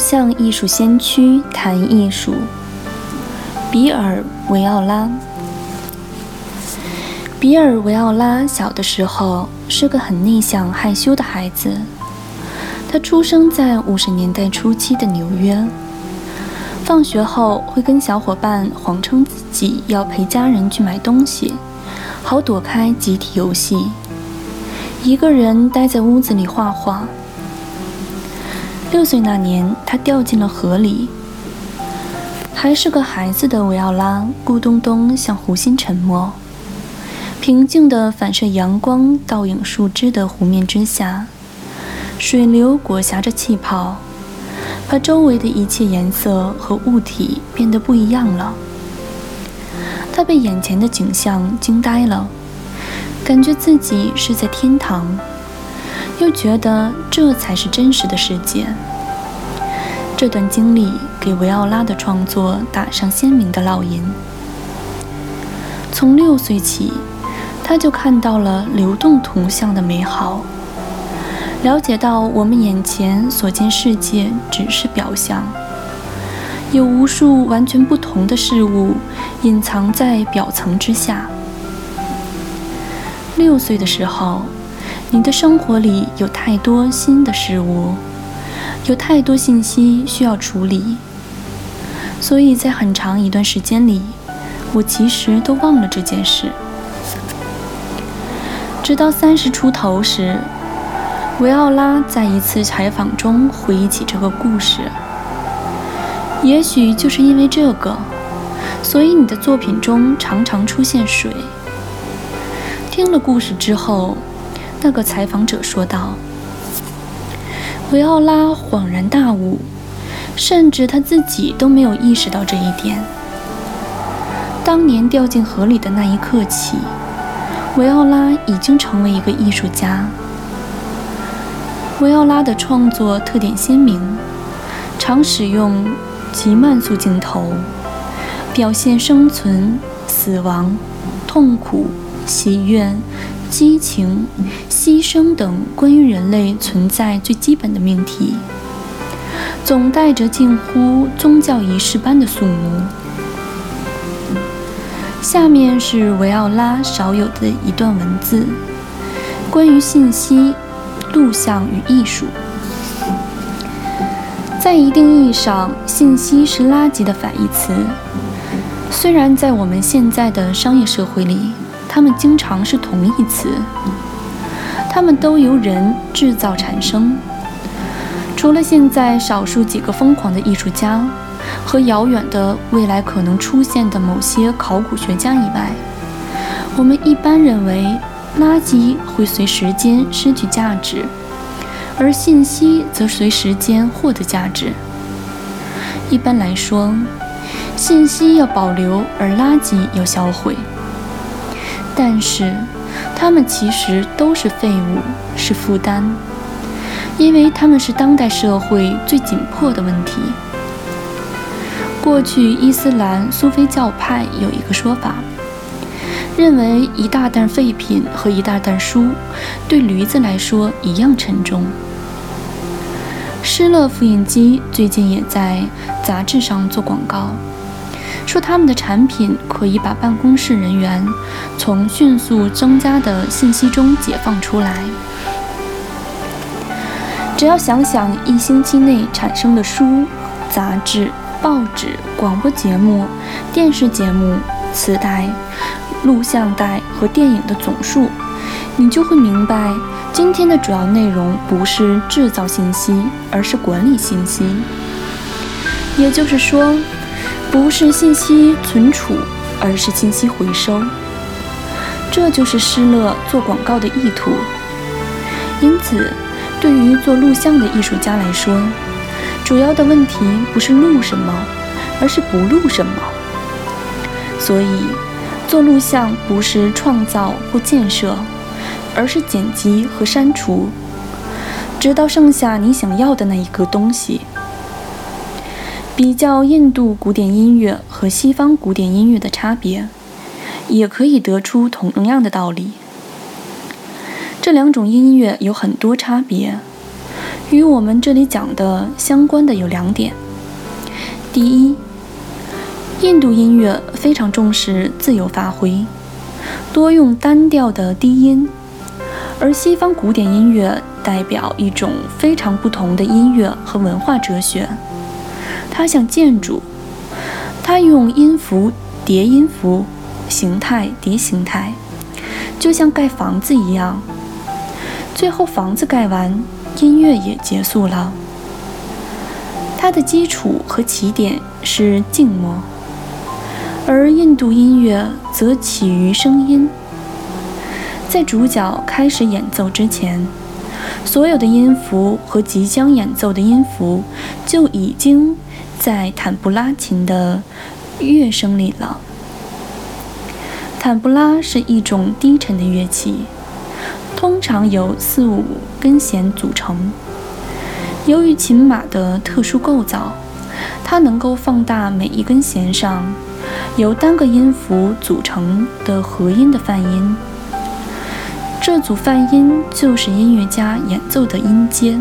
向艺术先驱谈艺术。比尔·维奥拉。比尔·维奥拉小的时候是个很内向、害羞的孩子。他出生在五十年代初期的纽约。放学后会跟小伙伴谎称自己要陪家人去买东西，好躲开集体游戏，一个人待在屋子里画画。六岁那年，他掉进了河里。还是个孩子的维奥拉，咕咚咚向湖心沉没。平静的反射阳光倒影树枝的湖面之下，水流裹挟着气泡，把周围的一切颜色和物体变得不一样了。他被眼前的景象惊呆了，感觉自己是在天堂。又觉得这才是真实的世界。这段经历给维奥拉的创作打上鲜明的烙印。从六岁起，他就看到了流动图像的美好，了解到我们眼前所见世界只是表象，有无数完全不同的事物隐藏在表层之下。六岁的时候。你的生活里有太多新的事物，有太多信息需要处理，所以在很长一段时间里，我其实都忘了这件事。直到三十出头时，维奥拉在一次采访中回忆起这个故事。也许就是因为这个，所以你的作品中常常出现水。听了故事之后。那个采访者说道：“维奥拉恍然大悟，甚至他自己都没有意识到这一点。当年掉进河里的那一刻起，维奥拉已经成为一个艺术家。维奥拉的创作特点鲜明，常使用极慢速镜头，表现生存、死亡、痛苦、喜悦。”激情、牺牲等关于人类存在最基本的命题，总带着近乎宗教仪式般的肃穆。下面是维奥拉少有的一段文字，关于信息、录像与艺术。在一定意义上，信息是垃圾的反义词。虽然在我们现在的商业社会里，它们经常是同义词，它们都由人制造产生。除了现在少数几个疯狂的艺术家和遥远的未来可能出现的某些考古学家以外，我们一般认为垃圾会随时间失去价值，而信息则随时间获得价值。一般来说，信息要保留，而垃圾要销毁。但是，它们其实都是废物，是负担，因为它们是当代社会最紧迫的问题。过去，伊斯兰苏菲教派有一个说法，认为一大袋废品和一大袋书，对驴子来说一样沉重。施乐复印机最近也在杂志上做广告。说他们的产品可以把办公室人员从迅速增加的信息中解放出来。只要想想一星期内产生的书、杂志、报纸、广播节目、电视节目、磁带、录像带和电影的总数，你就会明白，今天的主要内容不是制造信息，而是管理信息。也就是说。不是信息存储，而是信息回收。这就是施乐做广告的意图。因此，对于做录像的艺术家来说，主要的问题不是录什么，而是不录什么。所以，做录像不是创造或建设，而是剪辑和删除，直到剩下你想要的那一个东西。比较印度古典音乐和西方古典音乐的差别，也可以得出同样的道理。这两种音乐有很多差别，与我们这里讲的相关的有两点。第一，印度音乐非常重视自由发挥，多用单调的低音，而西方古典音乐代表一种非常不同的音乐和文化哲学。它像建筑，它用音符叠音符，形态叠形态，就像盖房子一样。最后房子盖完，音乐也结束了。它的基础和起点是静默，而印度音乐则起于声音。在主角开始演奏之前，所有的音符和即将演奏的音符就已经。在坦布拉琴的乐声里了。坦布拉是一种低沉的乐器，通常由四五根弦组成。由于琴码的特殊构造，它能够放大每一根弦上由单个音符组成的合音的泛音。这组泛音就是音乐家演奏的音阶。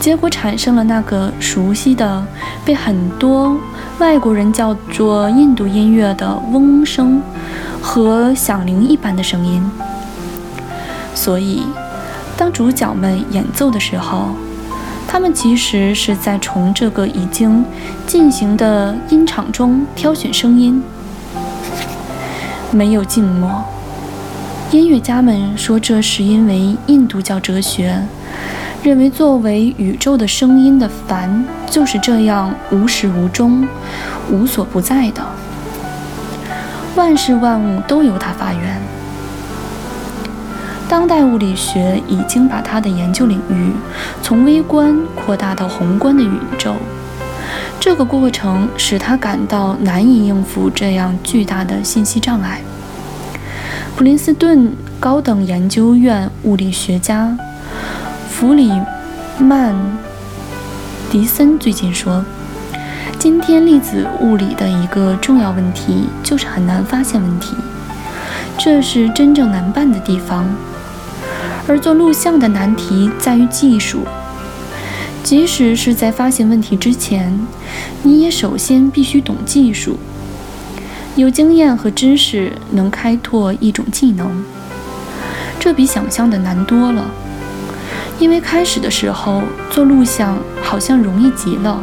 结果产生了那个熟悉的、被很多外国人叫做印度音乐的嗡声和响铃一般的声音。所以，当主角们演奏的时候，他们其实是在从这个已经进行的音场中挑选声音。没有静默。音乐家们说，这是因为印度教哲学。认为作为宇宙的声音的凡就是这样无始无终、无所不在的，万事万物都由它发源。当代物理学已经把它的研究领域从微观扩大到宏观的宇宙，这个过程使他感到难以应付这样巨大的信息障碍。普林斯顿高等研究院物理学家。弗里曼迪森最近说：“今天粒子物理的一个重要问题就是很难发现问题，这是真正难办的地方。而做录像的难题在于技术，即使是在发现问题之前，你也首先必须懂技术。有经验和知识能开拓一种技能，这比想象的难多了。”因为开始的时候做录像好像容易极了。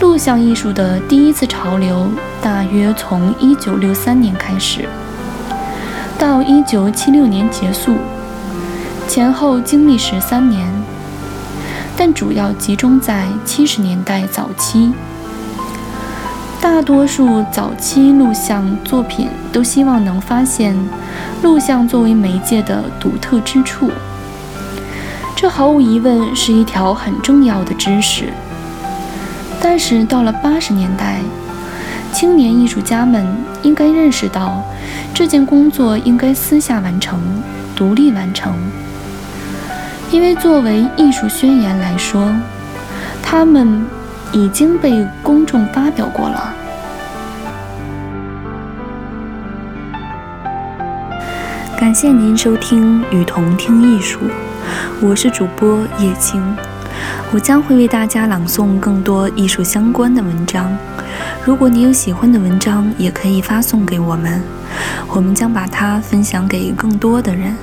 录像艺术的第一次潮流大约从1963年开始，到1976年结束，前后经历十三年，但主要集中在70年代早期。大多数早期录像作品都希望能发现录像作为媒介的独特之处。这毫无疑问是一条很重要的知识，但是到了八十年代，青年艺术家们应该认识到，这件工作应该私下完成、独立完成，因为作为艺术宣言来说，他们已经被公众发表过了。感谢您收听《与同听艺术》。我是主播叶青，我将会为大家朗诵更多艺术相关的文章。如果你有喜欢的文章，也可以发送给我们，我们将把它分享给更多的人。